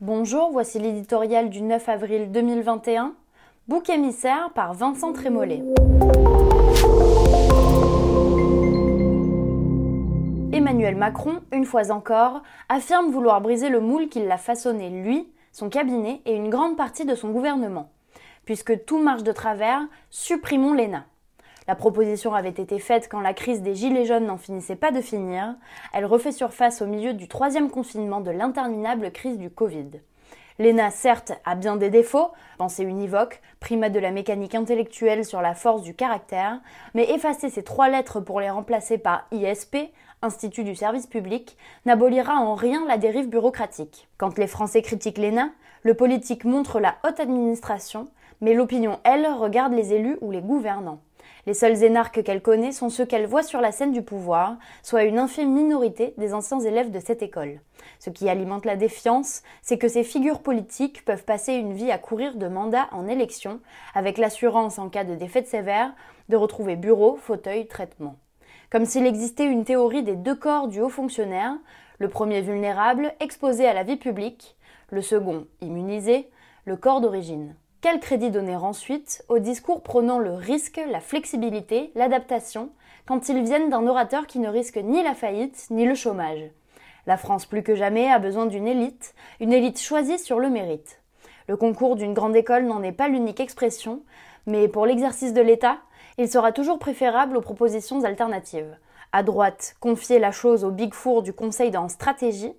Bonjour, voici l'éditorial du 9 avril 2021. Bouc émissaire par Vincent Trémollet. Emmanuel Macron, une fois encore, affirme vouloir briser le moule qu'il l'a façonné lui, son cabinet et une grande partie de son gouvernement. Puisque tout marche de travers, supprimons l'ENA. La proposition avait été faite quand la crise des Gilets jaunes n'en finissait pas de finir. Elle refait surface au milieu du troisième confinement de l'interminable crise du Covid. L'ENA, certes, a bien des défauts, pensée univoque, primat de la mécanique intellectuelle sur la force du caractère, mais effacer ces trois lettres pour les remplacer par ISP, Institut du service public, n'abolira en rien la dérive bureaucratique. Quand les Français critiquent l'ENA, le politique montre la haute administration, mais l'opinion, elle, regarde les élus ou les gouvernants. Les seuls énarques qu'elle connaît sont ceux qu'elle voit sur la scène du pouvoir, soit une infime minorité des anciens élèves de cette école. Ce qui alimente la défiance, c'est que ces figures politiques peuvent passer une vie à courir de mandat en élection, avec l'assurance, en cas de défaite sévère, de retrouver bureau, fauteuil, traitement. Comme s'il existait une théorie des deux corps du haut fonctionnaire, le premier vulnérable, exposé à la vie publique, le second, immunisé, le corps d'origine. Quel crédit donner ensuite aux discours prônant le risque, la flexibilité, l'adaptation, quand ils viennent d'un orateur qui ne risque ni la faillite ni le chômage? La France plus que jamais a besoin d'une élite, une élite choisie sur le mérite. Le concours d'une grande école n'en est pas l'unique expression, mais pour l'exercice de l'État, il sera toujours préférable aux propositions alternatives. À droite, confier la chose au Big Four du Conseil en stratégie.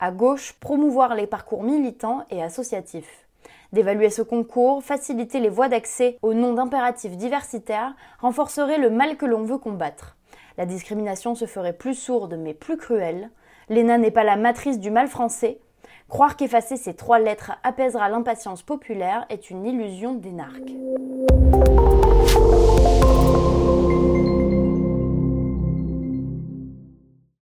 À gauche, promouvoir les parcours militants et associatifs d'évaluer ce concours, faciliter les voies d'accès au nom d'impératifs diversitaires, renforcerait le mal que l'on veut combattre. La discrimination se ferait plus sourde mais plus cruelle. L'ENA n'est pas la matrice du mal français. Croire qu'effacer ces trois lettres apaisera l'impatience populaire est une illusion d'énarque.